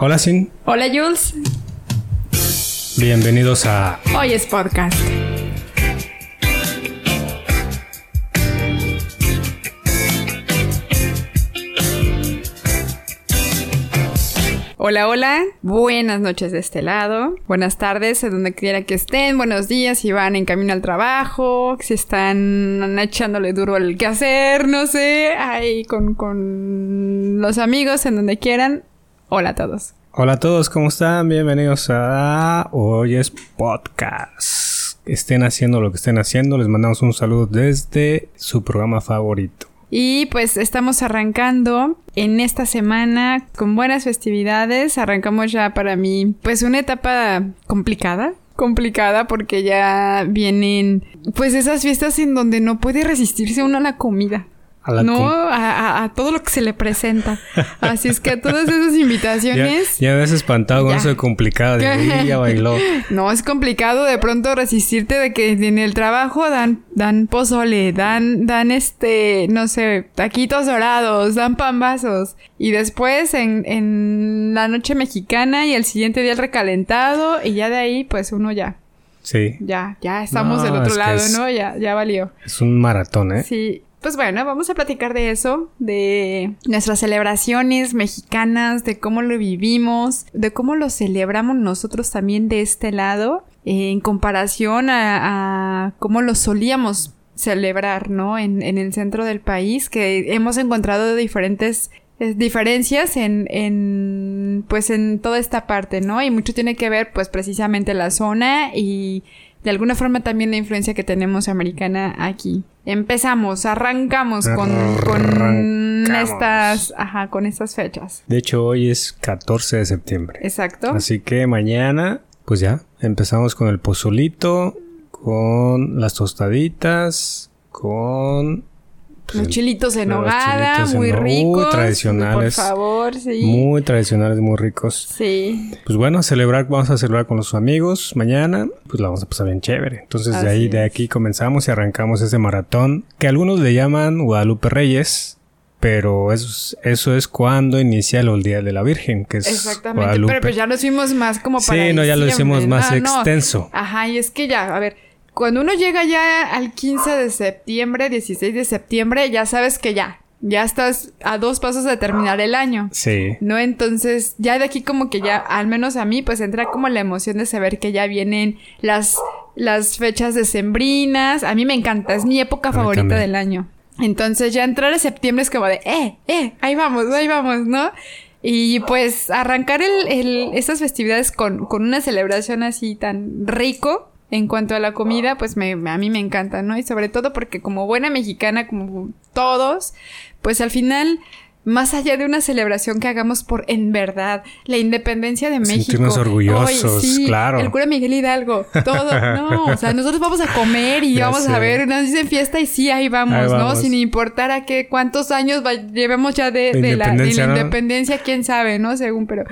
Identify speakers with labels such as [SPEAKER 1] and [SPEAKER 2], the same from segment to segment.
[SPEAKER 1] Hola Sin,
[SPEAKER 2] Hola Jules,
[SPEAKER 1] bienvenidos a
[SPEAKER 2] hoy es podcast. Hola, hola, buenas noches de este lado, buenas tardes de donde quiera que estén, buenos días si van en camino al trabajo, si están echándole duro al quehacer, no sé, ahí con, con los amigos en donde quieran. Hola a todos.
[SPEAKER 1] Hola a todos, ¿cómo están? Bienvenidos a Hoy es Podcast. Estén haciendo lo que estén haciendo, les mandamos un saludo desde su programa favorito.
[SPEAKER 2] Y pues estamos arrancando en esta semana con buenas festividades. Arrancamos ya para mí pues una etapa complicada. Complicada porque ya vienen pues esas fiestas en donde no puede resistirse uno a la comida.
[SPEAKER 1] A la
[SPEAKER 2] no, a, todo lo que se le presenta. Así es que a todas esas
[SPEAKER 1] Ya,
[SPEAKER 2] invitaciones.
[SPEAKER 1] ya me has espantado con
[SPEAKER 2] Ya.
[SPEAKER 1] eso de complicado. de, "Uy, ya bailó.
[SPEAKER 2] No, es complicado de pronto resistirte de que en el trabajo dan, dan pozole, dan, dan este, no sé, taquitos dorados, dan pambazos. Y después en, en la noche mexicana y el siguiente día el recalentado y ya de ahí pues uno ya,
[SPEAKER 1] Sí,
[SPEAKER 2] ya, ya estamos
[SPEAKER 1] No,
[SPEAKER 2] del otro lado,
[SPEAKER 1] es-
[SPEAKER 2] ¿no? Ya, ya valió.
[SPEAKER 1] es un maratón, ¿eh?
[SPEAKER 2] Sí. Pues bueno, vamos a platicar de eso, de nuestras celebraciones mexicanas, de cómo lo vivimos, de cómo lo celebramos nosotros también de este lado, en comparación a, a cómo lo solíamos celebrar, ¿no? En, en el centro del país, que hemos encontrado diferentes eh, diferencias en, en, pues en toda esta parte, ¿no? Y mucho tiene que ver, pues precisamente la zona y de alguna forma también la influencia que tenemos americana aquí. Empezamos, arrancamos con, estas, ajá, con estas fechas.
[SPEAKER 1] De hecho, hoy es 14 de septiembre.
[SPEAKER 2] Exacto.
[SPEAKER 1] Así que mañana, pues ya, empezamos con el pozolito, con las tostaditas, con... pues,
[SPEAKER 2] Los chilitos en hogada,
[SPEAKER 1] chilitos
[SPEAKER 2] muy
[SPEAKER 1] uy,
[SPEAKER 2] ricos.
[SPEAKER 1] tradicionales.
[SPEAKER 2] Por favor, sí.
[SPEAKER 1] Muy tradicionales, muy ricos.
[SPEAKER 2] Sí.
[SPEAKER 1] Pues bueno, a celebrar, vamos a celebrar con los amigos mañana, pues la vamos a pasar bien chévere. Entonces de ahí, de aquí comenzamos y arrancamos ese maratón que algunos le llaman Guadalupe Reyes, pero eso es, eso es cuando inicia el Día de la Virgen, que es
[SPEAKER 2] Exactamente.
[SPEAKER 1] Guadalupe.
[SPEAKER 2] Pero pues ya nos fuimos más como para
[SPEAKER 1] sí, no, ya lo hicimos más
[SPEAKER 2] No, no.
[SPEAKER 1] extenso.
[SPEAKER 2] Ajá, y es que ya, a ver, cuando uno llega ya al 15 de septiembre, 16 de septiembre, ya sabes que ya, ya estás a dos pasos de terminar el año.
[SPEAKER 1] Sí.
[SPEAKER 2] ¿No? Entonces, ya de aquí como que ya, al menos a mí, pues entra como la emoción de saber que ya vienen las, las fechas decembrinas. A mí me encanta, es mi época favorita
[SPEAKER 1] también.
[SPEAKER 2] del año. Entonces, ya entrar a septiembre es como de, eh, eh, ahí vamos, ahí vamos, ¿no? Y pues arrancar el, el- estas festividades con, con una celebración así tan rico en cuanto a la comida, pues me, a mí me encanta, ¿no? Y sobre todo porque como buena mexicana, como todos, pues al final, más allá de una celebración que hagamos por en verdad la independencia de México.
[SPEAKER 1] Sentirnos orgullosos,
[SPEAKER 2] Ay,
[SPEAKER 1] claro.
[SPEAKER 2] El cura Miguel Hidalgo, todo, no, o sea, nosotros vamos a comer y
[SPEAKER 1] Ya
[SPEAKER 2] vamos
[SPEAKER 1] sé.
[SPEAKER 2] a ver, nos dicen fiesta y sí, ahí vamos,
[SPEAKER 1] Ahí
[SPEAKER 2] ¿no? Sin importar a qué, cuántos años va- llevemos ya de,
[SPEAKER 1] De
[SPEAKER 2] de la, de la
[SPEAKER 1] independencia, ¿no?
[SPEAKER 2] independencia, quién sabe, ¿no? Según, pero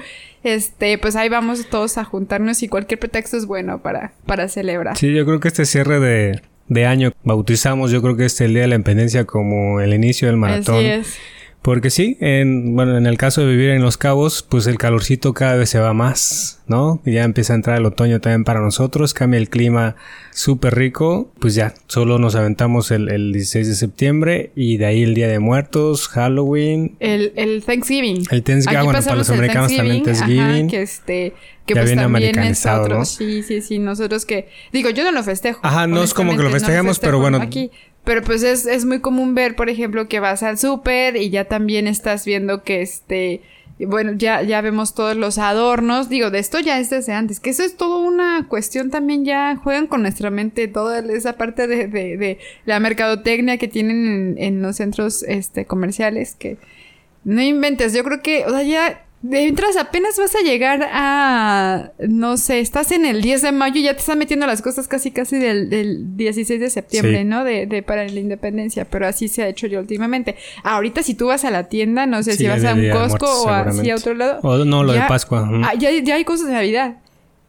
[SPEAKER 2] este, pues ahí vamos todos a juntarnos y cualquier pretexto es bueno para, para celebrar.
[SPEAKER 1] Sí, yo creo que este cierre de, de año bautizamos, yo creo que este el Día de la Independencia como el inicio del maratón.
[SPEAKER 2] Así es.
[SPEAKER 1] Porque sí, en, bueno, en el caso de vivir en Los Cabos, pues el calorcito cada vez se va más, ¿no? Y ya empieza a entrar el otoño también para nosotros, cambia el clima súper rico, pues ya, solo nos aventamos el, el 16 de septiembre y de ahí el Día de Muertos, Halloween,
[SPEAKER 2] El, el Thanksgiving.
[SPEAKER 1] el Thanksgiving, bueno, para los americanos también
[SPEAKER 2] Thanksgiving, ajá, que este, que
[SPEAKER 1] Ya
[SPEAKER 2] pues
[SPEAKER 1] viene
[SPEAKER 2] también es
[SPEAKER 1] americanizado,
[SPEAKER 2] otro.
[SPEAKER 1] ¿no?
[SPEAKER 2] Sí, sí, sí, nosotros que, digo, yo no lo festejo.
[SPEAKER 1] Ajá, no es como que lo festejemos, pero
[SPEAKER 2] festejo
[SPEAKER 1] bueno.
[SPEAKER 2] Aquí. Pero pues es, es muy común ver, por ejemplo, que vas al súper y ya también estás viendo que este, bueno, ya, ya vemos todos los adornos. Digo, de esto ya es desde antes, que eso es toda una cuestión también ya juegan con nuestra mente, toda esa parte de, de, de la mercadotecnia que tienen en, en los centros este, comerciales que no inventes, yo creo que, o sea, ya entras apenas vas a llegar a, no sé, estás en el 10 de mayo y ya te están metiendo las cosas casi casi del, del 16 de septiembre,
[SPEAKER 1] Sí.
[SPEAKER 2] ¿no? De, de para la independencia, pero así se ha hecho yo últimamente. Ahorita si tú vas a la tienda, no sé
[SPEAKER 1] Sí,
[SPEAKER 2] si vas a un Costco o así a otro lado.
[SPEAKER 1] O no, lo de Pascua.
[SPEAKER 2] Ah, ya, ya hay cosas de Navidad.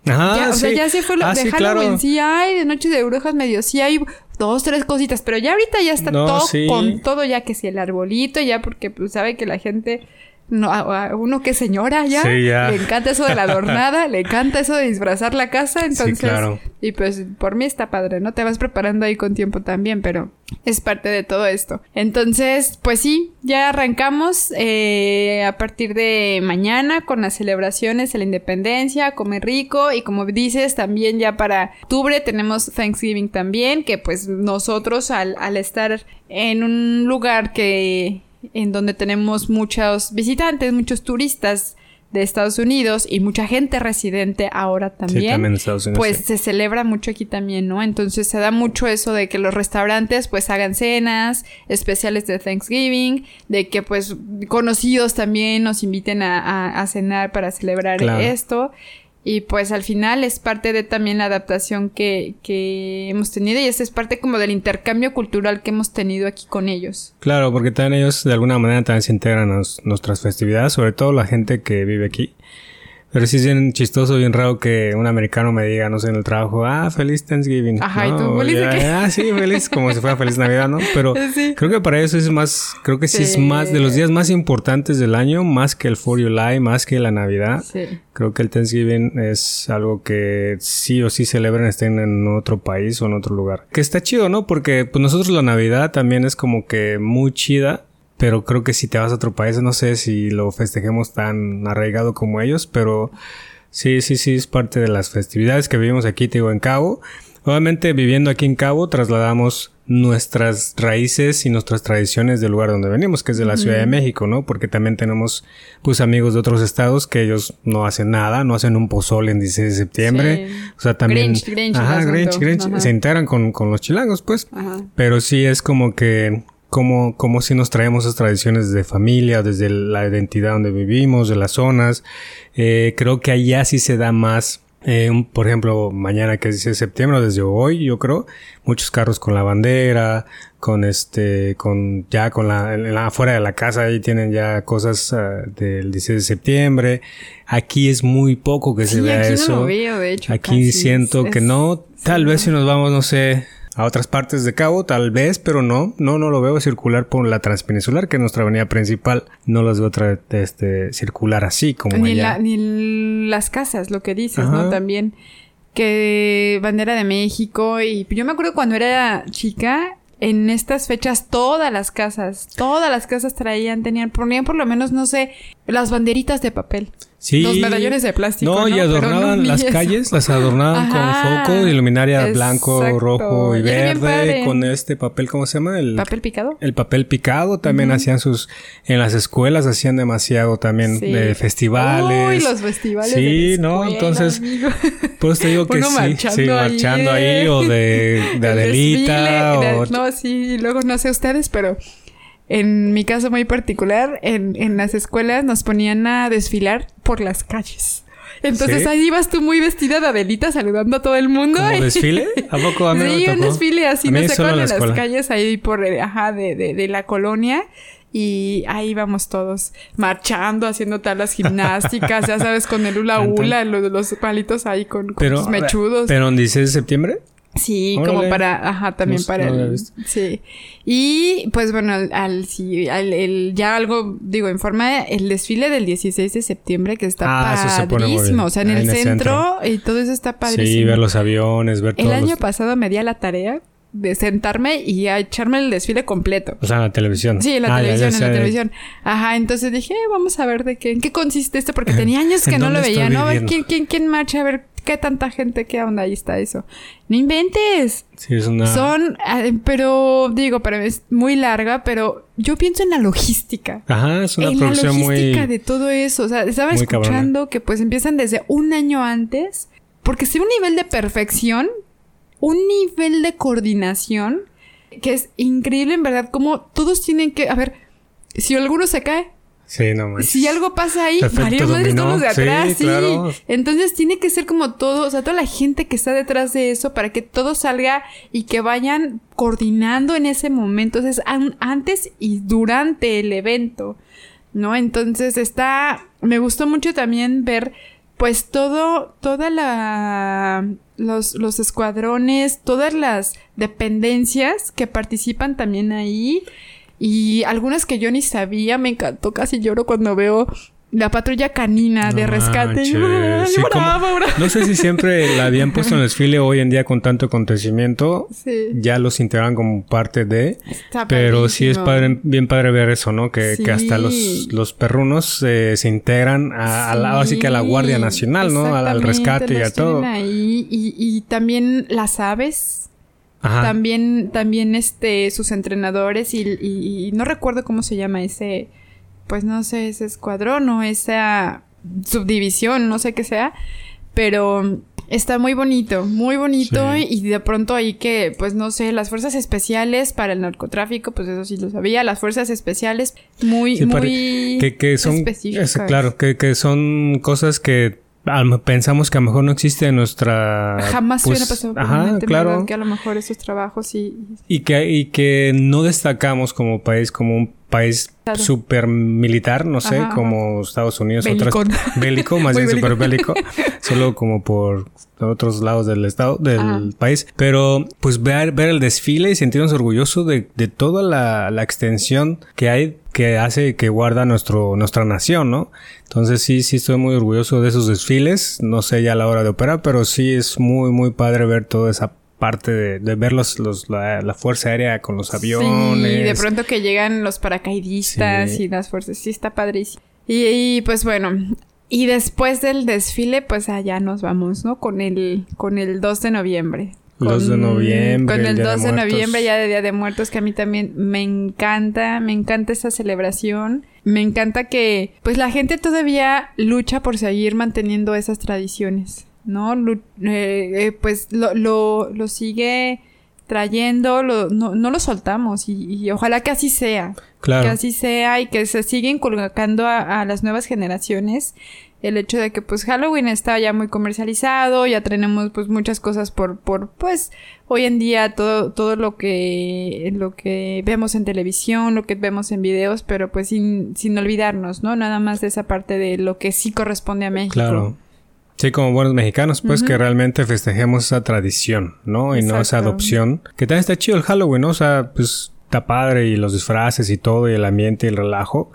[SPEAKER 1] Ajá,
[SPEAKER 2] Ya, o sea,
[SPEAKER 1] sí.
[SPEAKER 2] ya se fue lo
[SPEAKER 1] Ah,
[SPEAKER 2] de
[SPEAKER 1] sí,
[SPEAKER 2] Halloween,
[SPEAKER 1] claro.
[SPEAKER 2] sí hay, de Noche de Brujas medio, sí hay dos, tres cositas, pero ya ahorita ya está
[SPEAKER 1] No,
[SPEAKER 2] todo con todo, ya que si el arbolito, ya porque pues sabe que la gente no, a, uno que es señora ya, le encanta eso de la adornada, le encanta eso de disfrazar la casa, entonces, claro. y pues por mí está padre, ¿no? Te vas preparando ahí con tiempo también, pero es parte de todo esto. Entonces, pues sí, ya arrancamos eh, a partir de mañana con las celebraciones de la independencia, comer rico y como dices, también ya para octubre tenemos Thanksgiving también, que pues nosotros al, al estar en un lugar que en donde tenemos muchos visitantes, muchos turistas de Estados Unidos y mucha gente residente ahora también, pues se celebra mucho aquí también, ¿no? Entonces se da mucho eso de que los restaurantes pues hagan cenas especiales de Thanksgiving, de que pues conocidos también nos inviten a, cenar para celebrar esto. Y pues al final es parte de también la adaptación que, que hemos tenido y esa es parte como del intercambio cultural que hemos tenido aquí con ellos.
[SPEAKER 1] Claro, porque también ellos de alguna manera también se integran a nuestras festividades, sobre todo la gente que vive aquí. Pero sí es bien chistoso, bien raro que un americano me diga, no sé, en el trabajo, ah, feliz Thanksgiving.
[SPEAKER 2] Ajá, y tú, feliz
[SPEAKER 1] Ah, sí, feliz, como si fuera feliz Navidad, ¿no? Pero creo que para eso es más, creo que sí, es más de los días más importantes del año, más que el 4 July, más que la Navidad. Sí. Creo que el Thanksgiving es algo que sí o sí celebran estén en otro país o en otro lugar. Que está chido, ¿no? Porque pues nosotros la Navidad también es como que muy chida pero creo que si te vas a otro país, no sé si lo festejemos tan arraigado como ellos, pero sí, sí, sí, es parte de las festividades que vivimos aquí, te digo, en Cabo. Obviamente, viviendo aquí en Cabo, trasladamos nuestras raíces y nuestras tradiciones del lugar donde venimos, que es de la Ciudad de México, ¿no? Porque también tenemos, pues, amigos de otros estados que ellos no hacen nada, no hacen un pozole en 16 de septiembre. O sea, también...
[SPEAKER 2] Grinch, Grinch,
[SPEAKER 1] ajá, Grinch, Grinch, se integran con, con los chilangos, pues. Ajá. Pero sí es como que como, como si nos traemos esas tradiciones de familia, desde la identidad donde vivimos, de las zonas. Eh, creo que allá sí se da más. Eh, por ejemplo, mañana que es 16 de septiembre, desde hoy, yo creo, muchos carros con la bandera, con este, con ya con la, la afuera de la casa ahí tienen ya cosas uh, del 16 de septiembre. Aquí es muy poco que se vea
[SPEAKER 2] aquí
[SPEAKER 1] eso.
[SPEAKER 2] No lo veo, de hecho,
[SPEAKER 1] aquí siento que no. Tal vez si nos vamos, no sé, a otras partes de Cabo, tal vez, pero no, no, no lo veo circular por la transpeninsular, que es nuestra avenida principal. No las veo este, circular así como
[SPEAKER 2] ni, ni las casas, lo que dices, ¿no? También que bandera de México y yo me acuerdo cuando era chica en estas fechas todas las casas, todas las casas traían, tenían, ponían por lo menos, no sé, las banderitas de papel.
[SPEAKER 1] Sí.
[SPEAKER 2] Los medallones de plástico. No,
[SPEAKER 1] y adornaban las calles, las adornaban con foco de luminaria blanco, rojo y verde, con este papel, ¿cómo se llama? El
[SPEAKER 2] papel picado.
[SPEAKER 1] El papel picado también hacían sus, en las escuelas hacían demasiado también de festivales.
[SPEAKER 2] Uy, los festivales.
[SPEAKER 1] Sí, no, entonces, pues te digo que sí, marchando sí, marchando ahí, o de, de Adelita. o...
[SPEAKER 2] No, sí, luego no sé ustedes, pero en mi caso muy particular, en, en las escuelas nos ponían a desfilar por las calles. Entonces ahí ibas tú muy vestida de Adelita saludando a todo el mundo.
[SPEAKER 1] ¿Como desfile? ¿A poco a mí
[SPEAKER 2] Sí, un desfile así, no sé en las calles ahí por, ajá, de, de, de la colonia. Y ahí íbamos todos marchando, haciendo talas gimnásticas, ya sabes, con el hula hula, los, los palitos ahí con, con sus mechudos.
[SPEAKER 1] ¿Pero en 16 de septiembre?
[SPEAKER 2] Sí, como para, ajá, también para el, sí. Y pues bueno, al, al, el, ya algo, digo, en forma, el desfile del 16 de septiembre que está ah, padrísimo, o sea, en, el, centro, y todo eso está padrísimo.
[SPEAKER 1] Sí, ver los aviones, ver
[SPEAKER 2] El año pasado me di a la tarea de sentarme y a echarme el desfile completo.
[SPEAKER 1] O sea, en la televisión.
[SPEAKER 2] Sí, en la ah, televisión, en la televisión. Ajá, entonces dije, eh, vamos a ver de qué, en qué consiste esto, porque tenía años que no lo veía, ¿no? A ver quién, quién, quién marcha, a ver qué tanta gente, qué onda, ahí está eso. No inventes.
[SPEAKER 1] Sí, es una...
[SPEAKER 2] Son, ah, pero digo, pero es muy larga, pero yo pienso en la logística.
[SPEAKER 1] Ajá, es una en producción
[SPEAKER 2] la logística de todo eso. O sea, estaba escuchando que pues empiezan desde un año antes, porque si un nivel de perfección, un nivel de coordinación, que es increíble en verdad, como todos tienen que, a ver, si alguno se cae,
[SPEAKER 1] Sí, no más.
[SPEAKER 2] Si algo pasa ahí, María Madre estamos de atrás, sí, Entonces tiene que ser como todo, o sea, toda la gente que está detrás de eso para que todo salga y que vayan coordinando en ese momento. Entonces, antes y durante el evento, ¿no? Entonces está, me gustó mucho también ver, pues todo, toda la, los, los escuadrones, todas las dependencias que participan también ahí. Y algunas que yo ni sabía, me encantó, casi lloro cuando veo la patrulla canina de rescate.
[SPEAKER 1] no sé si siempre la habían puesto en el desfile hoy en día con tanto acontecimiento. Sí. Ya los integran como parte de. pero sí es padre, bien padre ver eso, ¿no? Que, que hasta los, los perrunos eh, se integran a, la, así que a la Guardia Nacional, ¿no? Al, rescate y a todo.
[SPEAKER 2] Ahí. Y, y también las aves. Ajá. También, también este, sus entrenadores y, y no recuerdo cómo se llama ese pues no sé, ese escuadrón o esa subdivisión, no sé qué sea, pero está muy bonito, muy bonito y de pronto ahí que, pues no sé, las fuerzas especiales para el narcotráfico, pues eso sí lo sabía, las fuerzas especiales muy, muy
[SPEAKER 1] que, que son, claro, que, que son cosas que pensamos que a lo mejor no existe en nuestra
[SPEAKER 2] jamás hubiera pues, pasado ajá, claro. que a lo mejor esos trabajos y
[SPEAKER 1] y que y que no destacamos como país como un país super militar, no sé, como Estados Unidos,
[SPEAKER 2] bélico.
[SPEAKER 1] otras bélico, más bien super bélico, solo como por otros lados del estado, del país, pero pues ver, ver el desfile y sentirnos orgullosos de, de toda la, la, extensión que hay que hace que guarda nuestro nuestra nación, ¿no? Entonces sí, sí estoy muy orgulloso de esos desfiles, no sé ya a la hora de operar, pero sí es muy muy padre ver toda esa parte de, ver los, la, fuerza aérea con los aviones.
[SPEAKER 2] y de pronto que llegan los paracaidistas y las fuerzas. Sí, está padrísimo. Y, pues bueno, y después del desfile, pues allá nos vamos, ¿no? Con el, con el 2 de noviembre.
[SPEAKER 1] 2 de noviembre.
[SPEAKER 2] Con el, 2 de, noviembre, ya de Día de Muertos, que a mí también me encanta, me encanta esa celebración. Me encanta que, pues la gente todavía lucha por seguir manteniendo esas tradiciones. ¿no? Eh, eh, pues lo, lo, lo, sigue trayendo, lo, no, no, lo soltamos y, ojalá que así sea. Claro. Que así sea y que se siga inculcando a, las nuevas generaciones el hecho de que pues Halloween está ya muy comercializado, ya tenemos pues muchas cosas por, por pues hoy en día todo, todo lo que, lo que vemos en televisión, lo que vemos en videos, pero pues sin, sin olvidarnos, ¿no? Nada más de esa parte de lo que sí corresponde a México.
[SPEAKER 1] Claro. Sí, como buenos mexicanos, pues que realmente festejemos esa tradición, ¿no? Y no esa adopción. Que también está chido el Halloween, ¿no? O sea, pues está padre y los disfraces y todo y el ambiente y el relajo.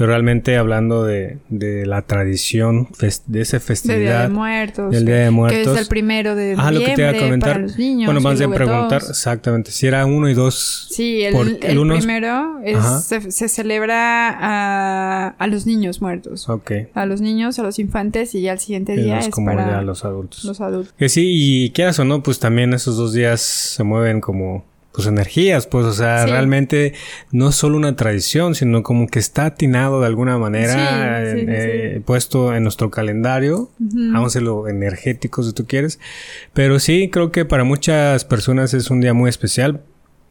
[SPEAKER 1] Pero realmente hablando de, de la tradición de esa festividad. Del Día
[SPEAKER 2] de Muertos.
[SPEAKER 1] Del Día de Muertos.
[SPEAKER 2] Que es el primero de noviembre ah, lo que te iba a comentar. para los niños.
[SPEAKER 1] Bueno, más bien preguntar exactamente si era uno y dos.
[SPEAKER 2] Sí, el, primero es, se, se, celebra a, a, los niños muertos.
[SPEAKER 1] Ok.
[SPEAKER 2] A los niños, a los infantes y ya el siguiente día es
[SPEAKER 1] como
[SPEAKER 2] para
[SPEAKER 1] ya los adultos.
[SPEAKER 2] Los adultos.
[SPEAKER 1] Que sí, y quieras o no, pues también esos dos días se mueven como pues energías, pues, o sea, realmente no es solo una tradición, sino como que está atinado de alguna manera, eh, puesto en nuestro calendario, vamos a lo energético si tú quieres, pero sí, creo que para muchas personas es un día muy especial,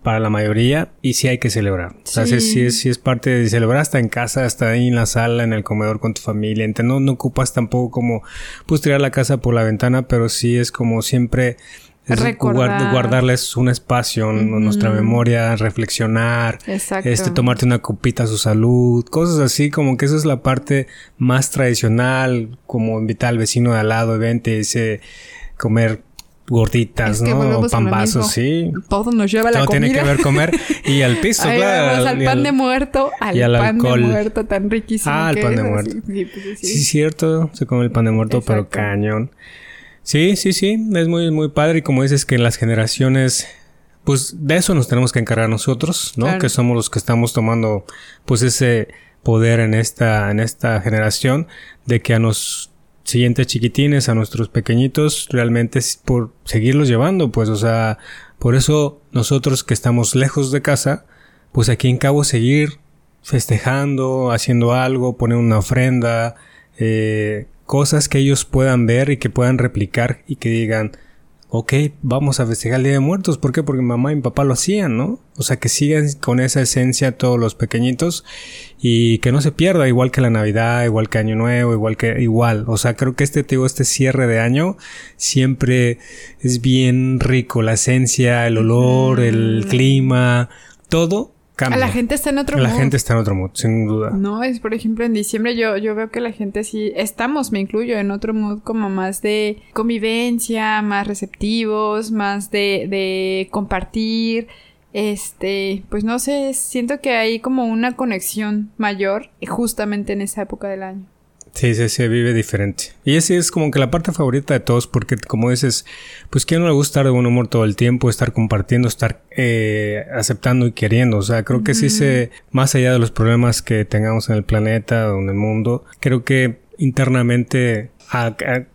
[SPEAKER 1] para la mayoría, y sí hay que celebrar. O sea, sí es, sí es parte de celebrar hasta en casa, hasta ahí en la sala, en el comedor con tu familia, no, no ocupas tampoco como, pues tirar la casa por la ventana, pero sí es como siempre guardarles un espacio en nuestra memoria, reflexionar, este tomarte una copita a su salud, cosas así, como que esa es la parte más tradicional, como invitar al vecino de al lado, vente, ese comer gorditas, ¿no? Pambazos, sí.
[SPEAKER 2] Todo nos lleva a la Todo
[SPEAKER 1] tiene que ver comer y al piso, claro.
[SPEAKER 2] al, pan de muerto, al, y al pan de muerto tan riquísimo.
[SPEAKER 1] Ah, el pan de muerto. Sí, pues, sí, cierto, se come el pan de muerto, pero cañón. Sí, sí, sí, es muy, muy padre y como dices que en las generaciones, pues de eso nos tenemos que encargar nosotros, ¿no? Que somos los que estamos tomando pues ese poder en esta, en esta generación de que a los siguientes chiquitines, a nuestros pequeñitos, realmente por seguirlos llevando, pues, o sea, por eso nosotros que estamos lejos de casa, pues aquí en Cabo seguir festejando, haciendo algo, poner una ofrenda, eh, cosas que ellos puedan ver y que puedan replicar y que digan, ok, vamos a festejar el Día de Muertos. ¿Por qué? Porque mamá y papá lo hacían, ¿no? O sea, que sigan con esa esencia todos los pequeñitos y que no se pierda, igual que la Navidad, igual que Año Nuevo, igual que igual. O sea, creo que este, digo, este cierre de año siempre es bien rico. La esencia, el olor, el clima, todo
[SPEAKER 2] la gente está en otro mood.
[SPEAKER 1] La gente está en otro mood, sin duda.
[SPEAKER 2] No, es por ejemplo en diciembre yo, yo veo que la gente sí, estamos, me incluyo, en otro mood como más de convivencia, más receptivos, más de, de compartir. este, pues no sé, siento que hay como una conexión mayor justamente en esa época del año.
[SPEAKER 1] Sí, sí, se vive diferente. Y esa es como que la parte favorita de todos, porque como dices, pues quién no le gusta estar de buen humor todo el tiempo, estar compartiendo, estar eh, aceptando y queriendo. O sea, creo que sí se, más allá de los problemas que tengamos en el planeta o en el mundo, creo que internamente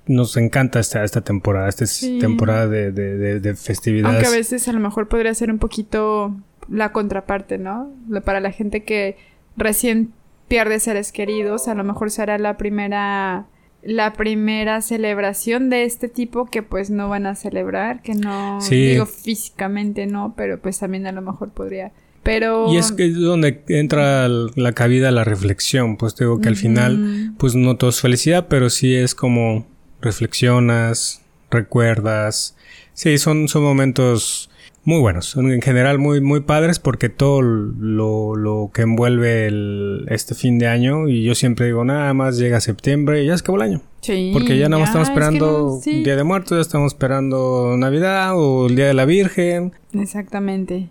[SPEAKER 1] nos encanta esta, esta temporada, esta temporada de, de, de, festividades.
[SPEAKER 2] Aunque a veces a lo mejor podría ser un poquito la contraparte, ¿no? Para la gente que recién pierde seres queridos, a lo mejor será la primera la primera celebración de este tipo que pues no van a celebrar, que no digo físicamente no, pero pues también a lo mejor podría pero...
[SPEAKER 1] Y es que es donde entra la cabida la reflexión, pues digo que al final, pues no todo es felicidad, pero sí es como reflexionas, recuerdas. Sí, son, son momentos muy buenos, son en general muy, muy padres porque todo lo, lo que envuelve el, este fin de año, y yo siempre digo, nada más llega septiembre y ya es acabó el año. Sí, porque ya nada más estamos esperando Día de Muertos, ya estamos esperando Navidad o el Día de la Virgen.
[SPEAKER 2] Exactamente.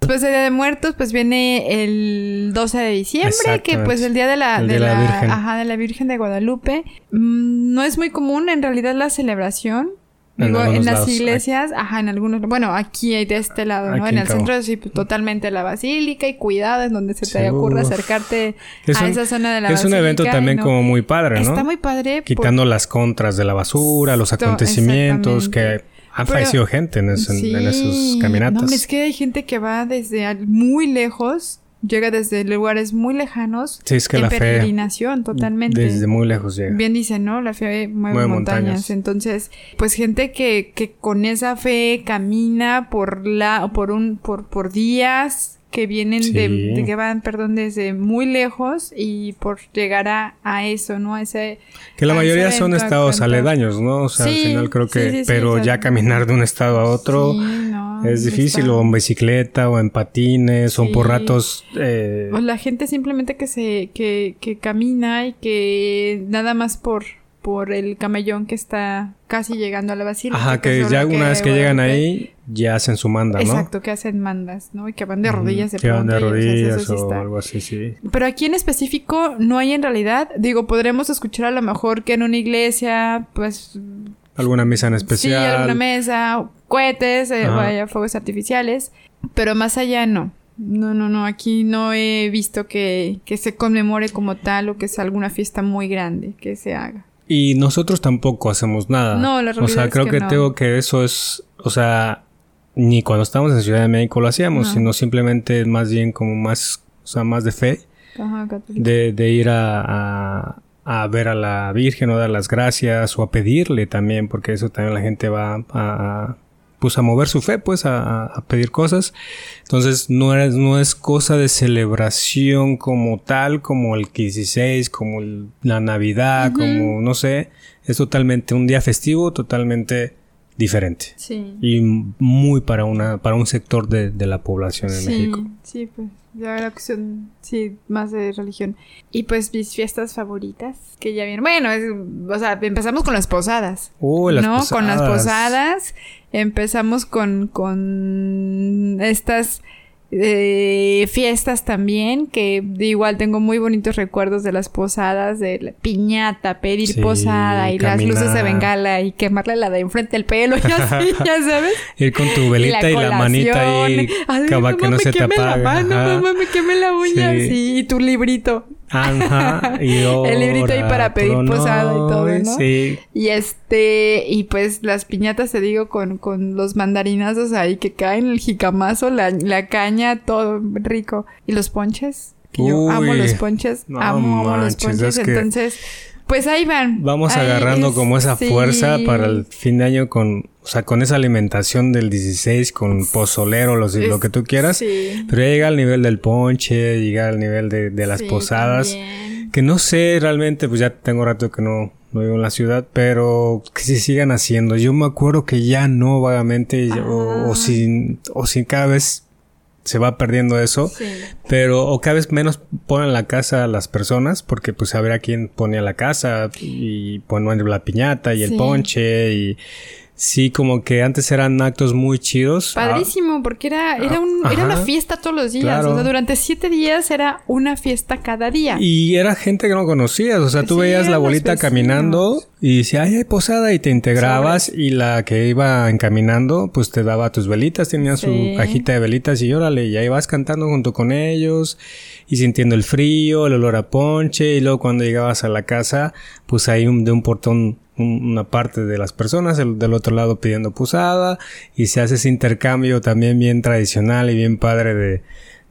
[SPEAKER 2] Después del Día de Muertos, pues viene el 12 de diciembre, que pues el Día de la, de, la, Virgen. Ajá, de la Virgen de Guadalupe. Mm, no es muy común en realidad la celebración. En, las iglesias, ajá, en algunos, bueno, aquí de este lado, ¿no? en el centro sí, pues, totalmente la basílica y cuidado en donde se te ocurra acercarte a esa zona de la
[SPEAKER 1] basílica. Es un evento también como muy padre, ¿no?
[SPEAKER 2] Está muy padre.
[SPEAKER 1] Quitando las contras de la basura, los acontecimientos que ha fallecido gente en, esos caminatas.
[SPEAKER 2] No, es que hay gente que va desde muy lejos, llega desde lugares muy lejanos.
[SPEAKER 1] Sí, es que la
[SPEAKER 2] peregrinación, totalmente.
[SPEAKER 1] Desde muy lejos llega.
[SPEAKER 2] Bien dice, ¿no? La fe mueve, montañas. Entonces, pues gente que, que con esa fe camina por la, por un, por, por días, que vienen de, que van, perdón, desde muy lejos y por llegar a, eso, ¿no? A ese
[SPEAKER 1] que la mayoría son estados aledaños, ¿no? O sea, al final creo que, pero ya caminar de un estado a otro es difícil, o en bicicleta, o en patines, o por ratos. Eh...
[SPEAKER 2] O la gente simplemente que se, que, que camina y que nada más por por el camellón que está casi llegando a la basílica.
[SPEAKER 1] Ajá, que, ya una vez que llegan ahí, ya hacen su manda, ¿no?
[SPEAKER 2] Exacto, que hacen mandas, ¿no? Y que van de rodillas de
[SPEAKER 1] Que van de rodillas o, algo así, sí.
[SPEAKER 2] Pero aquí en específico no hay en realidad. Digo, podremos escuchar a lo mejor que en una iglesia, pues...
[SPEAKER 1] Alguna misa en especial.
[SPEAKER 2] Sí, alguna mesa, cohetes, eh, vaya, fuegos artificiales. Pero más allá no. No, no, no, aquí no he visto que, que se conmemore como tal o que sea alguna fiesta muy grande que se haga.
[SPEAKER 1] Y nosotros tampoco hacemos nada.
[SPEAKER 2] No, la realidad
[SPEAKER 1] O sea, creo que, tengo que eso es, o sea, ni cuando estábamos en Ciudad de México lo hacíamos, sino simplemente más bien como más, o sea, más de fe. Ajá, de, de ir a, a, ver a la Virgen o dar las gracias o a pedirle también, porque eso también la gente va a, pues a mover su fe, pues a, pedir cosas. Entonces no es, no es cosa de celebración como tal, como el 16, como la Navidad, como no sé. Es totalmente un día festivo, totalmente diferente.
[SPEAKER 2] Sí.
[SPEAKER 1] Y muy para una, para un sector de, de la población en México.
[SPEAKER 2] Sí, pues. Ya la cuestión, sí, más de religión. Y pues mis fiestas favoritas, que ya vienen. Bueno, o sea, empezamos con las posadas.
[SPEAKER 1] Uh, las
[SPEAKER 2] ¿no? Con las posadas. Empezamos con, con estas eh, fiestas también, que igual tengo muy bonitos recuerdos de las posadas, de la piñata, pedir posada y las luces de bengala y quemarle la de enfrente del pelo, ya, ya sabes.
[SPEAKER 1] Ir con tu velita y la, manita ahí, que no se te apague.
[SPEAKER 2] La mano, mamá, me queme la uña, sí. y tu librito.
[SPEAKER 1] Ajá, y
[SPEAKER 2] el librito ahí para pedir posada y todo, ¿no?
[SPEAKER 1] Sí.
[SPEAKER 2] Y este, y pues las piñatas, te digo, con, con los mandarinazos ahí que caen, el jicamazo, la, la caña, todo rico. Y los ponches, que yo amo los ponches, amo, los ponches, entonces... Pues ahí van.
[SPEAKER 1] Vamos agarrando como esa fuerza para el fin de año con, o sea, con esa alimentación del 16, con pozolero, los, lo que tú quieras. Pero ya llega al nivel del ponche, llega al nivel de, de las posadas. Que no sé realmente, pues ya tengo rato que no, no vivo en la ciudad, pero que se sigan haciendo. Yo me acuerdo que ya no vagamente, o, o, si, o si cada vez se va perdiendo eso. Pero, o cada vez menos ponen la casa a las personas, porque pues a ver a quién ponía la casa y ponen la piñata y el ponche y sí, como que antes eran actos muy chidos.
[SPEAKER 2] Padrísimo, porque era, era, un, era una fiesta todos los días. O sea, durante siete días era una fiesta cada día.
[SPEAKER 1] Y era gente que no conocías. O sea, tú veías la bolita caminando y decía, ay, hay posada, y te integrabas. Y la que iba encaminando, pues te daba tus velitas, tenía su cajita de velitas y órale, y ahí vas cantando junto con ellos y sintiendo el frío, el olor a ponche. Y luego cuando llegabas a la casa, pues ahí de un portón una parte de las personas, el, del otro lado pidiendo posada y se hace ese intercambio también bien tradicional y bien padre de,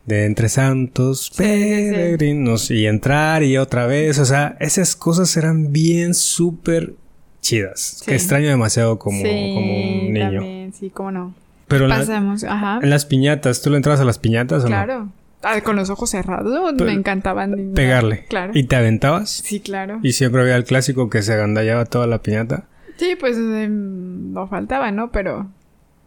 [SPEAKER 1] de entre santos peregrinos y entrar y otra vez, o sea, esas cosas eran bien súper chidas, que extraño demasiado como, como un niño.
[SPEAKER 2] También, sí, cómo no.
[SPEAKER 1] Pero Ajá. en las piñatas, ¿tú le entrabas a las piñatas o
[SPEAKER 2] no? Claro. Ah, con los ojos cerrados, me encantaban.
[SPEAKER 1] Pegarle. Claro. ¿Y te aventabas?
[SPEAKER 2] Sí, claro.
[SPEAKER 1] ¿Y siempre había el clásico que se agandallaba toda la piñata?
[SPEAKER 2] Sí, pues em, no faltaba, ¿no? Pero...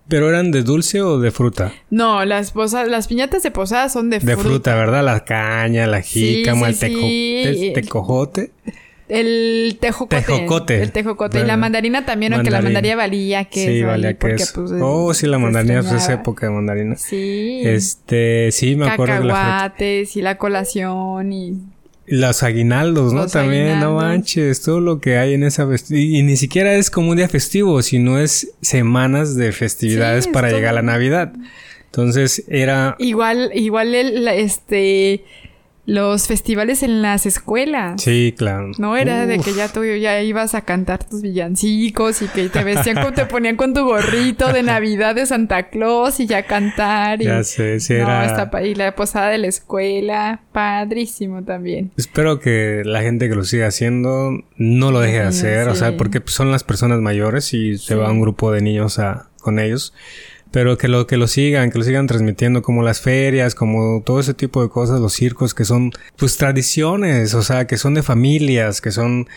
[SPEAKER 1] ¿Pero eran de dulce o de fruta?
[SPEAKER 2] No, las las piñatas de posada son de
[SPEAKER 1] fruta. De fruta, ¿verdad? La caña, la jícama, el, teco el tecojote.
[SPEAKER 2] El tejocote. Tejocote. El tejocote. Y la mandarina también, aunque la mandarina valía que
[SPEAKER 1] Sí, valía que Pues, oh, sí, la mandarina, pues esa época de mandarina.
[SPEAKER 2] Sí.
[SPEAKER 1] Este, sí, me acuerdo.
[SPEAKER 2] Cacahuates y la colación y...
[SPEAKER 1] Los aguinaldos, ¿no? También, no manches, todo lo que hay en esa y, y, ni siquiera es como un día festivo, sino es semanas de festividades para llegar a la Navidad. Entonces era...
[SPEAKER 2] Igual, igual el, este los festivales en las escuelas.
[SPEAKER 1] Sí, claro.
[SPEAKER 2] No era de que ya tú ya ibas a cantar tus villancicos y que te vestían como te ponían con tu gorrito de Navidad de Santa Claus y ya cantar. Y,
[SPEAKER 1] ya sé, sí era.
[SPEAKER 2] y la posada de la escuela, padrísimo también.
[SPEAKER 1] Espero que la gente que lo siga haciendo no lo deje de hacer, o sea, porque son las personas mayores y se va un grupo de niños a con ellos pero que lo que lo sigan, que lo sigan transmitiendo como las ferias, como todo ese tipo de cosas, los circos que son pues tradiciones, o sea, que son de familias, que son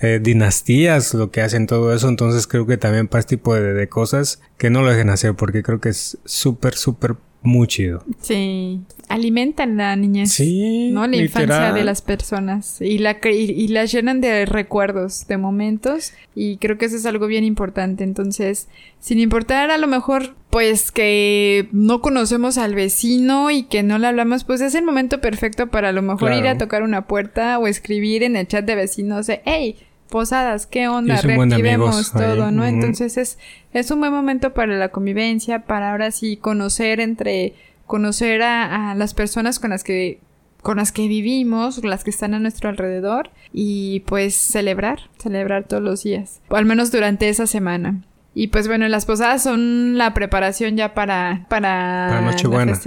[SPEAKER 1] eh, dinastías lo que hacen todo eso, entonces creo que también para este tipo de, de cosas que no lo dejen hacer porque creo que es súper, súper muy chido.
[SPEAKER 2] Sí, alimentan la niñez.
[SPEAKER 1] Sí,
[SPEAKER 2] ¿no? La infancia de las personas y la y, las llenan de recuerdos, de momentos y creo que eso es algo bien importante. Entonces, sin importar a lo mejor pues que no conocemos al vecino y que no le hablamos, pues es el momento perfecto para a lo mejor ir a tocar una puerta o escribir en el chat de vecinos de, hey, posadas, ¿qué onda? Reactivemos todo, ¿no? Entonces es, es un buen momento para la convivencia, para ahora sí conocer entre, conocer a, las personas con las que con las que vivimos, las que están a nuestro alrededor y pues celebrar, celebrar todos los días, o al menos durante esa semana. Y pues bueno, las posadas son la preparación ya para para,
[SPEAKER 1] para Nochebuena.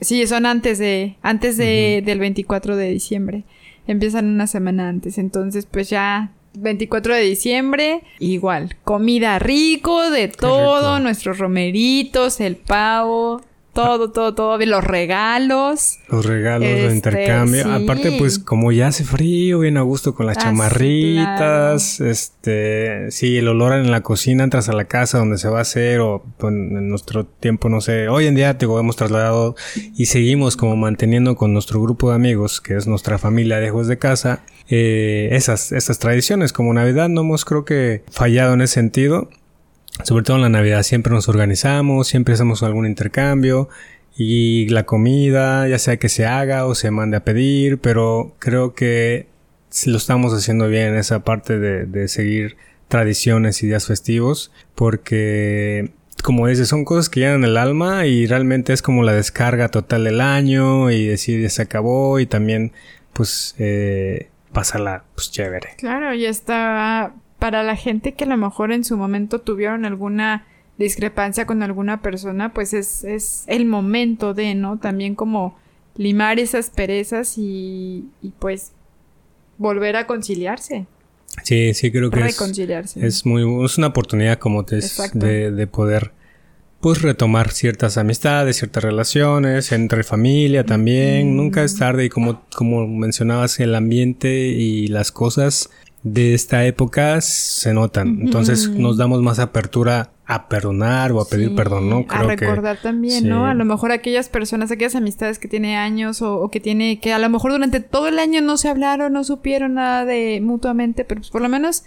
[SPEAKER 2] Sí, son antes de antes de, del 24 de diciembre. Empiezan una semana antes, entonces pues ya 24 de diciembre, igual, comida rico, de todo, nuestros romeritos, el pavo, todo, todo, todo, los regalos.
[SPEAKER 1] Los regalos, de este, intercambio. Aparte, pues, como ya hace frío, bien a gusto con las ah, chamarritas, este, sí, el olor en la cocina, entras a la casa donde se va a hacer, o pues, en nuestro tiempo, no sé, hoy en día te hemos trasladado y seguimos como manteniendo con nuestro grupo de amigos, que es nuestra familia lejos de casa, eh, esas, esas tradiciones. Como Navidad no hemos creo que fallado en ese sentido. Sobre todo en la Navidad siempre nos organizamos, siempre hacemos algún intercambio y la comida, ya sea que se haga o se mande a pedir, pero creo que lo estamos haciendo bien en esa parte de, de seguir tradiciones y días festivos, porque como dices, son cosas que llenan el alma y realmente es como la descarga total del año y decir ya se acabó y también pues eh, pásala pues chévere.
[SPEAKER 2] Claro, y está para la gente que a lo mejor en su momento tuvieron alguna discrepancia con alguna persona, pues es, es el momento de, ¿no? También como limar esas perezas y, y pues volver a conciliarse.
[SPEAKER 1] Sí, sí, creo que
[SPEAKER 2] Reconciliarse.
[SPEAKER 1] es, es muy es una oportunidad como te de, de poder pues retomar ciertas amistades, ciertas relaciones, entre familia también. Nunca es tarde y como, como mencionabas, el ambiente y las cosas de esta época se notan. Entonces nos damos más apertura a perdonar o a pedir perdón, ¿no?
[SPEAKER 2] Creo a recordar también, ¿no? A lo mejor aquellas personas, aquellas amistades que tiene años o, o, que tiene, que a lo mejor durante todo el año no se hablaron, no supieron nada de mutuamente, pero pues por lo menos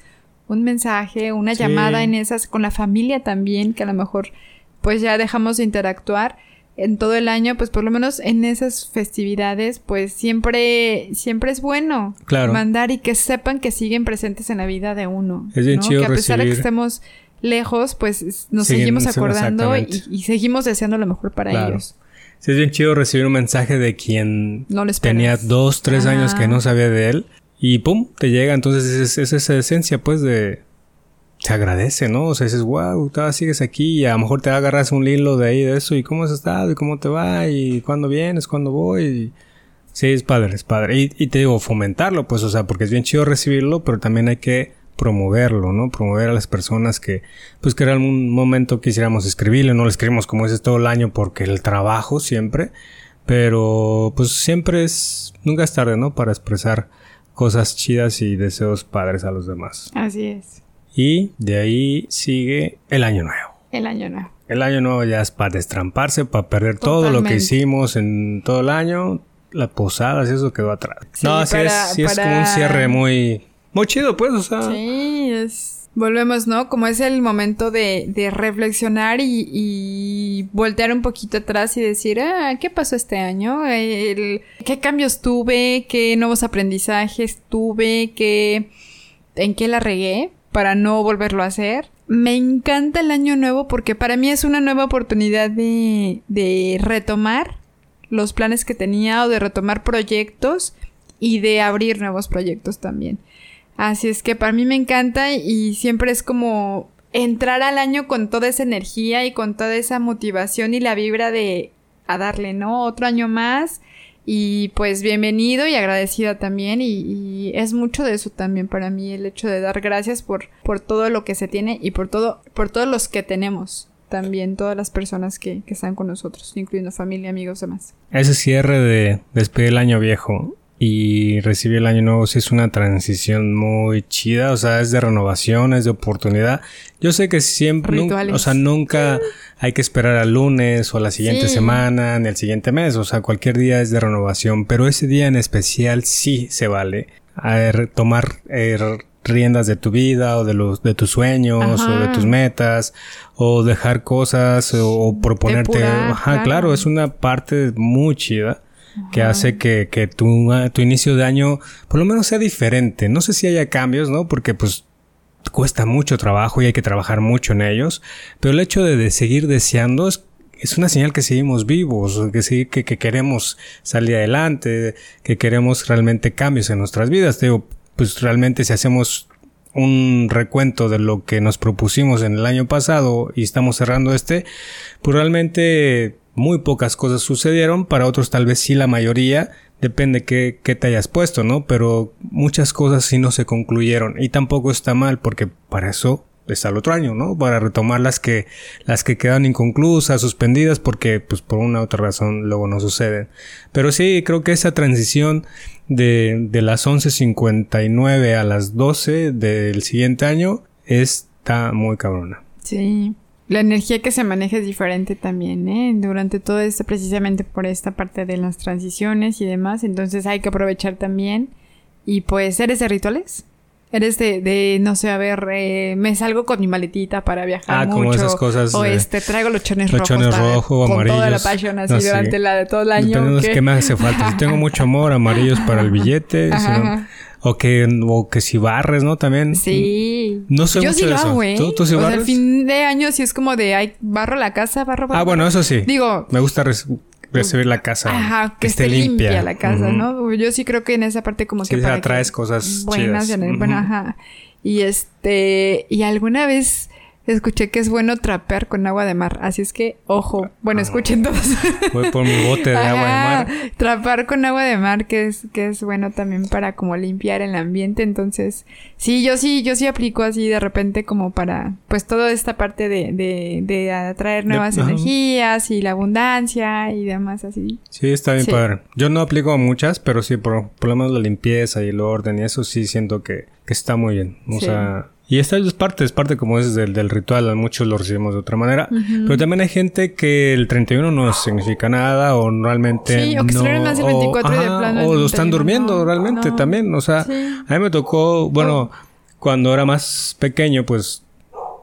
[SPEAKER 2] un mensaje, una llamada en esas, con la familia también, que a lo mejor pues ya dejamos de interactuar en todo el año, pues por lo menos en esas festividades, pues siempre, siempre es bueno mandar y que sepan que siguen presentes en la vida de uno.
[SPEAKER 1] Es bien chido
[SPEAKER 2] Que a pesar de que estemos lejos, pues nos seguimos acordando y, seguimos deseando lo mejor para ellos.
[SPEAKER 1] Sí, es bien chido recibir un mensaje de quien tenía dos, tres años que no sabía de él y pum, te llega. Entonces es, es esa esencia, pues, de, se agradece, ¿no? O sea, dices, wow, todavía sigues aquí y a lo mejor te agarras un hilo de ahí de eso y cómo has estado y cómo te va y cuándo vienes, cuándo voy. Sí, es padre, es padre. Y, y, te digo, fomentarlo, pues, o sea, porque es bien chido recibirlo, pero también hay que promoverlo, ¿no? Promover a las personas que, pues, que en algún momento quisiéramos escribirle, no le escribimos como dices todo el año porque el trabajo siempre, pero pues siempre es, nunca es tarde, ¿no? Para expresar cosas chidas y deseos padres a los demás.
[SPEAKER 2] Así es.
[SPEAKER 1] Y de ahí sigue el año nuevo.
[SPEAKER 2] El año nuevo.
[SPEAKER 1] El año nuevo ya es para destramparse, para perder todo lo que hicimos en todo el año. La posada, si eso quedó atrás. no, así es, sí es como un cierre muy, muy chido, pues, o sea.
[SPEAKER 2] Sí, es. Volvemos, ¿no? Como es el momento de, de reflexionar y, y, voltear un poquito atrás y decir, ah, ¿qué pasó este año? El, ¿Qué cambios tuve? ¿Qué nuevos aprendizajes tuve? ¿Qué, ¿En qué la regué? Para no volverlo a hacer. Me encanta el año nuevo porque para mí es una nueva oportunidad de, de retomar los planes que tenía o de retomar proyectos y de abrir nuevos proyectos también. Así es que para mí me encanta y siempre es como entrar al año con toda esa energía y con toda esa motivación y la vibra de a darle, ¿no? Otro año más y pues bienvenido y agradecida también y, es mucho de eso también para mí el hecho de dar gracias por, por todo lo que se tiene y por todo, por todos los que tenemos también todas las personas que, que están con nosotros, incluyendo familia, amigos, demás.
[SPEAKER 1] Ese cierre de despedir el año viejo y recibir el año nuevo sí es una transición muy chida, o sea, es de renovación, es de oportunidad. Yo sé que siempre, o sea, nunca hay que esperar al lunes o a la siguiente semana, ni el siguiente mes, o sea, cualquier día es de renovación, pero ese día en especial sí se vale a tomar eh, riendas de tu vida o de los de tus sueños o de tus metas o dejar cosas o, proponerte, ajá, claro, es una parte muy chida que hace que, que tu, tu, inicio de año por lo menos sea diferente. No sé si haya cambios, ¿no? Porque pues cuesta mucho trabajo y hay que trabajar mucho en ellos, pero el hecho de, seguir deseando es, es, una señal que seguimos vivos, que, que, que, queremos salir adelante, que queremos realmente cambios en nuestras vidas. Digo, pues realmente si hacemos un recuento de lo que nos propusimos en el año pasado y estamos cerrando este, pues realmente muy pocas cosas sucedieron, para otros tal vez sí la mayoría, depende qué, qué te hayas puesto, ¿no? Pero muchas cosas sí no se concluyeron y tampoco está mal porque para eso está el otro año, ¿no? Para retomar las que, las que quedan inconclusas, suspendidas, porque pues por una u otra razón luego no suceden. Pero sí, creo que esa transición de, de las 11.59 a las 12 del siguiente año está muy cabrona.
[SPEAKER 2] Sí. La energía que se maneja es diferente también, ¿eh? Durante todo esto, precisamente por esta parte de las transiciones y demás. Entonces hay que aprovechar también. Y pues, ¿eres de rituales? Eres de, de no sé, a ver, eh, me salgo con mi maletita para viajar ah, mucho. como esas cosas. O este, traigo los chones rojos.
[SPEAKER 1] Chones rojos,
[SPEAKER 2] con
[SPEAKER 1] amarillos.
[SPEAKER 2] toda la pasión así durante la de todo el año.
[SPEAKER 1] Dependiendo de qué me hace falta. Si tengo mucho amor, amarillos para el billete. O que, o que si barres, ¿no? También.
[SPEAKER 2] Sí.
[SPEAKER 1] No sé
[SPEAKER 2] Yo
[SPEAKER 1] mucho sí
[SPEAKER 2] lo hago,
[SPEAKER 1] ¿eh? ¿Tú, tú sí o barres?
[SPEAKER 2] Sea, fin de año sí es como de, ay, barro la casa, barro, barro.
[SPEAKER 1] Ah, bueno, eso sí.
[SPEAKER 2] Digo.
[SPEAKER 1] Me gusta recibir la casa.
[SPEAKER 2] Ajá, que, esté, limpia. la casa, ¿no? Yo sí creo que en esa parte como que
[SPEAKER 1] para atraes cosas
[SPEAKER 2] buenas,
[SPEAKER 1] chidas.
[SPEAKER 2] Bueno, ajá. Y este, y alguna vez escuché que es bueno trapear con agua de mar. Así es que, ojo. Bueno, ah. escuchen todos.
[SPEAKER 1] Voy por mi bote de agua de mar.
[SPEAKER 2] Trapear con agua de mar, que es, que es bueno también para como limpiar el ambiente. Entonces, sí, yo sí, yo sí aplico así de repente como para, pues toda esta parte de, de, de atraer nuevas energías y la abundancia y demás así.
[SPEAKER 1] Sí, está bien padre. Yo no aplico muchas, pero sí, por, lo menos la limpieza y el orden y eso sí siento que, que está muy bien. O sea y esta es parte, es parte como es del, del ritual, muchos lo recibimos de otra manera. Pero también hay gente que el 31 no significa nada o realmente
[SPEAKER 2] sí, o
[SPEAKER 1] que
[SPEAKER 2] no,
[SPEAKER 1] más
[SPEAKER 2] el 24
[SPEAKER 1] o,
[SPEAKER 2] y de plano
[SPEAKER 1] o están durmiendo realmente también. O sea, a mí me tocó, bueno, cuando era más pequeño, pues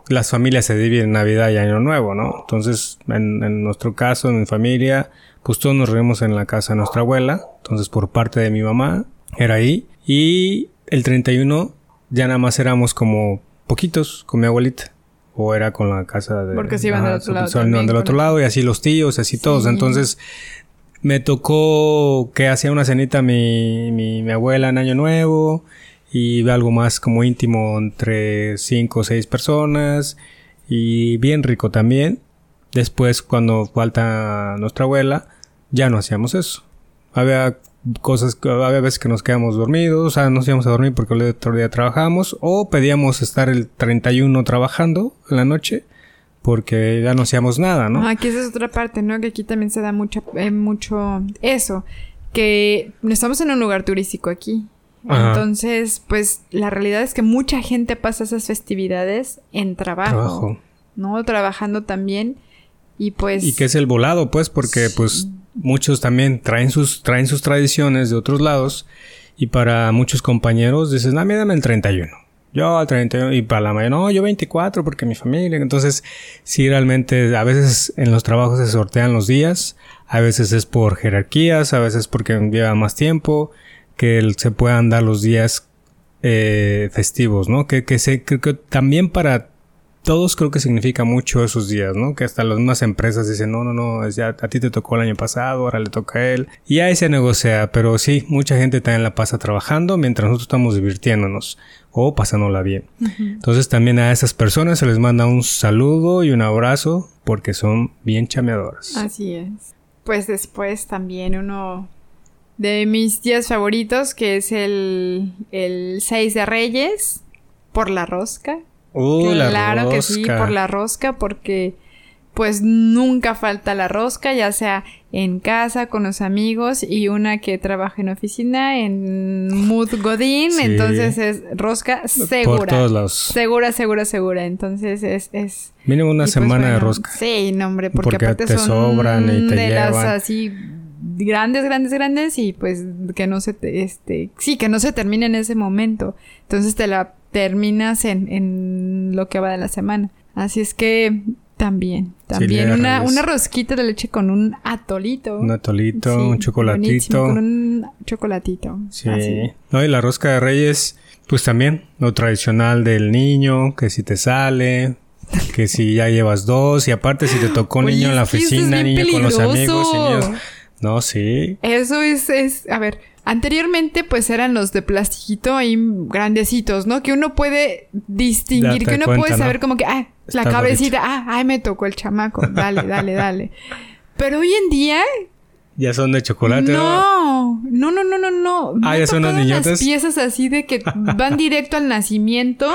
[SPEAKER 1] las familias se dividen en Navidad y Año Nuevo, ¿no? Entonces, en, en nuestro caso, en mi familia, pues todos nos reunimos en la casa de nuestra abuela. Entonces, por parte de mi mamá, era ahí. Y el 31 ya nada más éramos como poquitos con mi abuelita. O era con la casa de...
[SPEAKER 2] Porque se iban del otro lado también,
[SPEAKER 1] del otro lado y así los tíos, así todos. Entonces, me tocó que hacía una cenita mi, mi, mi abuela en Año Nuevo y algo más como íntimo entre cinco o seis personas y bien rico también. Después, cuando falta nuestra abuela, ya no hacíamos eso. Había cosas, que- había veces que nos quedamos dormidos, o sea, nos íbamos a dormir porque el otro día trabajamos, o pedíamos estar el 31 trabajando en la noche porque ya no hacíamos nada, ¿no?
[SPEAKER 2] Ah, Aquí esa es otra parte, ¿no? Que aquí también se da mucho, eh, mucho eso. Que estamos en un lugar turístico aquí.
[SPEAKER 1] Ajá.
[SPEAKER 2] Entonces, pues la realidad es que mucha gente pasa esas festividades en trabajo.
[SPEAKER 1] Trabajo.
[SPEAKER 2] ¿No? Trabajando también. Y pues.
[SPEAKER 1] Y que es el volado, pues, porque pues muchos también traen sus, traen sus tradiciones de otros lados. Y para muchos compañeros dices, no, mira, dame el 31. Yo al 31. Y para la mayoría, no, yo 24 porque mi familia. Entonces, sí, realmente a veces en los trabajos se sortean los días. A veces es por jerarquías, a veces porque lleva más tiempo. Que se puedan dar los días eh, festivos, ¿no? Que, que que también para todos creo que significa mucho esos días, ¿no? Que hasta las mismas empresas dicen, no, no, no, ya a ti te tocó el año pasado, ahora le toca a él. Y ahí se negocia, pero sí, mucha gente también la pasa trabajando mientras nosotros estamos divirtiéndonos o pasándola bien. Entonces también a esas personas se les manda un saludo y un abrazo porque son bien chameadoras.
[SPEAKER 2] Así es. Pues después también uno de mis días favoritos, que es el, el 6 de Reyes, por la rosca.
[SPEAKER 1] Uh, la
[SPEAKER 2] claro que sí, por la rosca, porque pues nunca falta la rosca, ya sea en casa, con los amigos, y una que trabaja en oficina, en Mood Godín,
[SPEAKER 1] Sí.
[SPEAKER 2] entonces es rosca segura.
[SPEAKER 1] Por todos lados.
[SPEAKER 2] Segura, segura, segura. Entonces es... es
[SPEAKER 1] Mínimo una
[SPEAKER 2] pues,
[SPEAKER 1] semana de rosca.
[SPEAKER 2] Sí, no, hombre, porque,
[SPEAKER 1] Porque
[SPEAKER 2] aparte
[SPEAKER 1] te
[SPEAKER 2] son
[SPEAKER 1] sobran y te
[SPEAKER 2] de las
[SPEAKER 1] llevan.
[SPEAKER 2] así grandes, grandes, grandes y pues que no se te, este, sí, que no se termine en ese momento. Entonces te la terminas en, en lo que va de la semana. Así es que también, también una, una rosquita de leche con un atolito.
[SPEAKER 1] Un atolito,
[SPEAKER 2] Sí,
[SPEAKER 1] un chocolatito.
[SPEAKER 2] Con un chocolatito.
[SPEAKER 1] Sí.
[SPEAKER 2] así.
[SPEAKER 1] No, y la rosca de reyes, pues también, lo tradicional del niño, que si te sale, que si ya llevas dos, y aparte si te tocó
[SPEAKER 2] Oye,
[SPEAKER 1] niño en la oficina, niño con los amigos y niños. No, sí.
[SPEAKER 2] Eso es, es, a ver, anteriormente pues eran los de plastiquito ahí grandecitos, ¿no? Que uno puede distinguir,
[SPEAKER 1] Date
[SPEAKER 2] que uno
[SPEAKER 1] cuenta,
[SPEAKER 2] puede
[SPEAKER 1] ¿no?
[SPEAKER 2] saber como que, ah, la
[SPEAKER 1] Está
[SPEAKER 2] cabecita, ah, ay, me tocó el chamaco, dale, dale, dale. Pero hoy en día,
[SPEAKER 1] Ya son de chocolate, ¿no?
[SPEAKER 2] no, no, no, no, no.
[SPEAKER 1] Ah, ya son los niñotes.
[SPEAKER 2] Las piezas así de que van directo al nacimiento.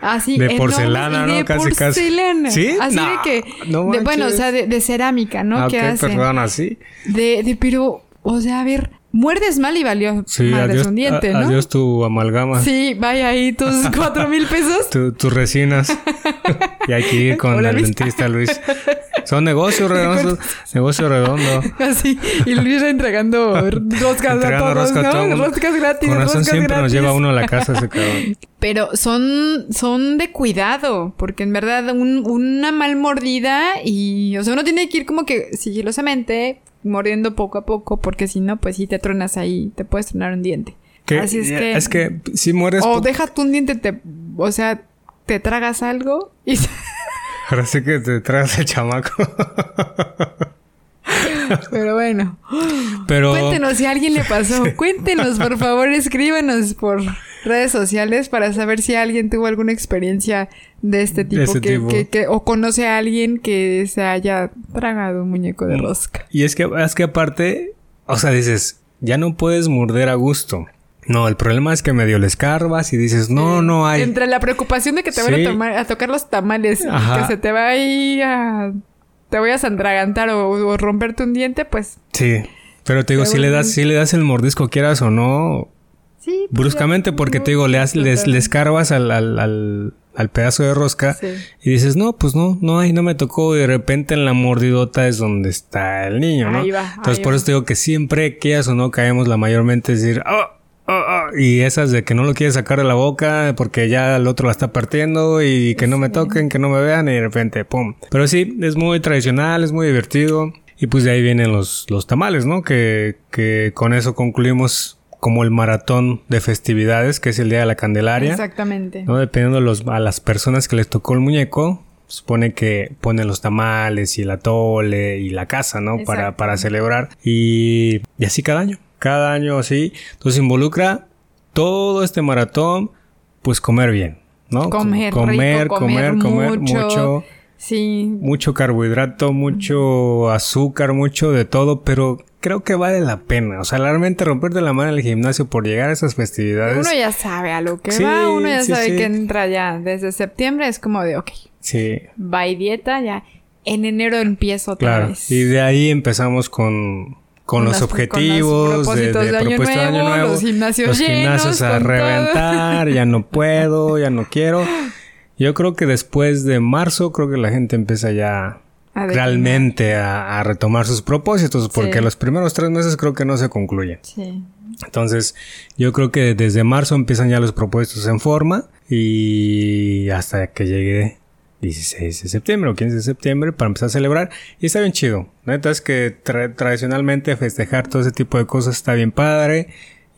[SPEAKER 2] Así,
[SPEAKER 1] De porcelana,
[SPEAKER 2] y de
[SPEAKER 1] ¿no? Casi, casi.
[SPEAKER 2] porcelana.
[SPEAKER 1] ¿Sí?
[SPEAKER 2] Así
[SPEAKER 1] No,
[SPEAKER 2] de que,
[SPEAKER 1] no
[SPEAKER 2] de- bueno, o sea, de, de cerámica, ¿no?
[SPEAKER 1] Ah,
[SPEAKER 2] que
[SPEAKER 1] ok,
[SPEAKER 2] hacen.
[SPEAKER 1] perdón, así.
[SPEAKER 2] De, de, pero, o sea, a ver, muerdes mal y valió
[SPEAKER 1] Sí, adiós,
[SPEAKER 2] un diente, ¿no?
[SPEAKER 1] adiós tu amalgama.
[SPEAKER 2] Sí, vaya ahí tus cuatro mil pesos.
[SPEAKER 1] Tu- tus resinas. y hay que ir con el dentista, Luis. Son negocios redondos. negocio redondo.
[SPEAKER 2] Así. Y Luis entregando roscas a
[SPEAKER 1] Entregando
[SPEAKER 2] todos,
[SPEAKER 1] rosca a
[SPEAKER 2] ¿no?
[SPEAKER 1] todo.
[SPEAKER 2] Roscas gratis,
[SPEAKER 1] Con razón
[SPEAKER 2] roscas
[SPEAKER 1] siempre nos
[SPEAKER 2] gratis.
[SPEAKER 1] lleva uno a la casa ese cabrón.
[SPEAKER 2] Pero son, son de cuidado, porque en verdad un- una mal mordida y, o sea, uno tiene que ir como que sigilosamente mordiendo poco a poco, porque si no, pues sí te tronas ahí, te puedes tronar un diente.
[SPEAKER 1] Que-
[SPEAKER 2] Así es que...
[SPEAKER 1] Es que si mueres...
[SPEAKER 2] O deja tú un diente, te, o sea, te tragas algo y...
[SPEAKER 1] Ahora sí que te traes el chamaco.
[SPEAKER 2] Pero bueno.
[SPEAKER 1] Pero...
[SPEAKER 2] Cuéntenos si a alguien le pasó. Cuéntenos, por favor, escríbanos por redes sociales para saber si alguien tuvo alguna experiencia de este tipo,
[SPEAKER 1] este
[SPEAKER 2] que,
[SPEAKER 1] tipo.
[SPEAKER 2] que- que- o conoce a alguien que se haya tragado un muñeco
[SPEAKER 1] Mm.
[SPEAKER 2] de rosca.
[SPEAKER 1] Y es que, es que aparte... O sea, dices... Ya no puedes morder a gusto. No, el problema es que medio le escarbas y dices... No, no hay...
[SPEAKER 2] Entre la preocupación de que te van
[SPEAKER 1] Sí.
[SPEAKER 2] a, tomar- a tocar los tamales y que se te va a ir a... Te voy a sandragantar o, o romperte un diente, pues
[SPEAKER 1] Sí. Pero te digo, si le das, si le das el mordisco, quieras o no,
[SPEAKER 2] sí. pues,
[SPEAKER 1] bruscamente,
[SPEAKER 2] ya,
[SPEAKER 1] porque
[SPEAKER 2] no,
[SPEAKER 1] te digo, le, das- les, le escarbas al, al, al, al pedazo de rosca
[SPEAKER 2] Sí.
[SPEAKER 1] y dices, no, pues no, no hay, no me tocó. Y de repente en la mordidota es donde está el niño, ¿no?
[SPEAKER 2] Ahí va,
[SPEAKER 1] Entonces
[SPEAKER 2] ahí
[SPEAKER 1] por
[SPEAKER 2] va.
[SPEAKER 1] eso te digo que siempre, quieras o no, caemos la mayormente es decir, oh, oh, oh, y esas de que no lo quieres sacar de la boca porque ya el otro la está partiendo y que no me toquen, que no me vean y de repente, ¡pum! Pero sí, es muy tradicional, es muy divertido. Y pues de ahí vienen los, los tamales, ¿no? Que, que con eso concluimos como el maratón de festividades, que es el Día de la Candelaria.
[SPEAKER 2] Exactamente.
[SPEAKER 1] ¿no? Dependiendo los, a las personas que les tocó el muñeco, supone que ponen los tamales y el atole y la casa, ¿no? Para, para celebrar. Y, y así cada año. Cada año así. Entonces involucra todo este maratón, pues comer bien, ¿no?
[SPEAKER 2] Comer,
[SPEAKER 1] comer,
[SPEAKER 2] rico,
[SPEAKER 1] comer,
[SPEAKER 2] comer
[SPEAKER 1] comer
[SPEAKER 2] mucho.
[SPEAKER 1] mucho.
[SPEAKER 2] Sí.
[SPEAKER 1] Mucho carbohidrato, mucho azúcar, mucho de todo, pero creo que vale la pena. O sea, realmente romperte la mano en el gimnasio por llegar a esas festividades.
[SPEAKER 2] Uno ya sabe a lo que
[SPEAKER 1] Sí,
[SPEAKER 2] va, uno ya
[SPEAKER 1] sí,
[SPEAKER 2] sabe
[SPEAKER 1] sí.
[SPEAKER 2] que entra ya desde septiembre, es como de, ok,
[SPEAKER 1] Sí,
[SPEAKER 2] va y dieta, ya en enero empiezo otra
[SPEAKER 1] claro.
[SPEAKER 2] vez.
[SPEAKER 1] Y de ahí empezamos con, con los objetivos
[SPEAKER 2] con los
[SPEAKER 1] de,
[SPEAKER 2] propósitos
[SPEAKER 1] de
[SPEAKER 2] de año
[SPEAKER 1] propuesta de año
[SPEAKER 2] nuevo, los gimnasios
[SPEAKER 1] Los gimnasios a
[SPEAKER 2] todo.
[SPEAKER 1] reventar, ya no puedo, ya no quiero. Yo creo que después de marzo, creo que la gente empieza ya
[SPEAKER 2] A
[SPEAKER 1] realmente a, a retomar sus propósitos, porque
[SPEAKER 2] Sí.
[SPEAKER 1] los primeros tres meses creo que no se concluyen.
[SPEAKER 2] Sí.
[SPEAKER 1] Entonces, yo creo que desde marzo empiezan ya los propósitos en forma y hasta que llegue 16 de septiembre o 15 de septiembre para empezar a celebrar. Y está bien chido. Neta es que tra- tradicionalmente festejar todo ese tipo de cosas está bien padre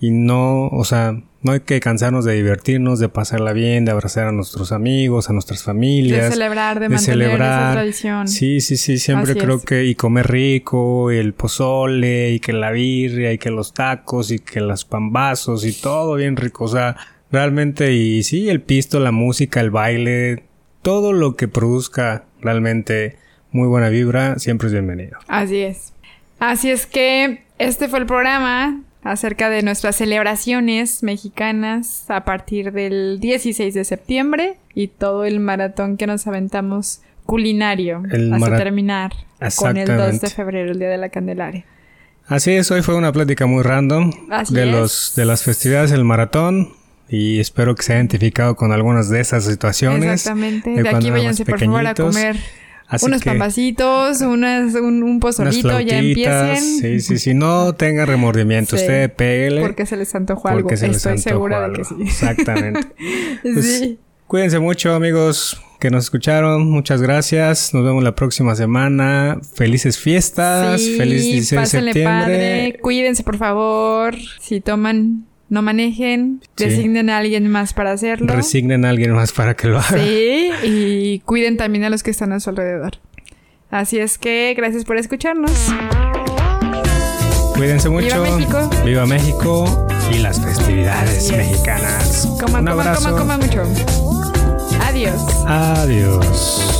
[SPEAKER 1] y no, o sea, no hay que cansarnos de divertirnos, de pasarla bien, de abrazar a nuestros amigos, a nuestras familias.
[SPEAKER 2] De celebrar, de mantener esa tradición.
[SPEAKER 1] Sí, sí, sí, siempre
[SPEAKER 2] Así
[SPEAKER 1] creo
[SPEAKER 2] es.
[SPEAKER 1] que y comer rico, y el pozole, y que la birria, y que los tacos, y que los pambazos, y todo bien rico. O sea, realmente, y sí, el pisto, la música, el baile, todo lo que produzca realmente muy buena vibra, siempre es bienvenido.
[SPEAKER 2] Así es. Así es que este fue el programa acerca de nuestras celebraciones mexicanas a partir del 16 de septiembre y todo el maratón que nos aventamos culinario
[SPEAKER 1] El
[SPEAKER 2] hasta terminar con el 2 de febrero, el Día de la Candelaria.
[SPEAKER 1] Así es, hoy fue una plática muy random
[SPEAKER 2] Así
[SPEAKER 1] de
[SPEAKER 2] es.
[SPEAKER 1] los de las festividades del maratón y espero que se haya identificado con algunas de esas situaciones.
[SPEAKER 2] Exactamente.
[SPEAKER 1] de
[SPEAKER 2] De, aquí váyanse por favor a comer
[SPEAKER 1] Así
[SPEAKER 2] unos pambacitos, unas, un, un pozolito, ya empiecen.
[SPEAKER 1] Sí, sí, sí. No tenga remordimiento.
[SPEAKER 2] Sí.
[SPEAKER 1] Usted pégale.
[SPEAKER 2] Porque se les antojó algo.
[SPEAKER 1] se les
[SPEAKER 2] Estoy
[SPEAKER 1] antojó
[SPEAKER 2] segura de que sí.
[SPEAKER 1] Exactamente. Pues,
[SPEAKER 2] sí.
[SPEAKER 1] Cuídense mucho, amigos que nos escucharon. Muchas gracias. Nos vemos la próxima semana. Felices fiestas.
[SPEAKER 2] Sí,
[SPEAKER 1] Feliz 16 de
[SPEAKER 2] pásenle
[SPEAKER 1] septiembre.
[SPEAKER 2] padre. Cuídense, por favor. Si toman, no manejen.
[SPEAKER 1] Sí.
[SPEAKER 2] Designen a alguien más para hacerlo.
[SPEAKER 1] Resignen a alguien más para que lo haga.
[SPEAKER 2] Sí, y cuiden también a los que están a su alrededor. Así es que gracias por escucharnos.
[SPEAKER 1] Cuídense mucho.
[SPEAKER 2] Viva México.
[SPEAKER 1] Viva México y las festividades mexicanas.
[SPEAKER 2] Coman,
[SPEAKER 1] Un
[SPEAKER 2] coman,
[SPEAKER 1] abrazo.
[SPEAKER 2] coman, coman mucho. Adiós.
[SPEAKER 1] Adiós.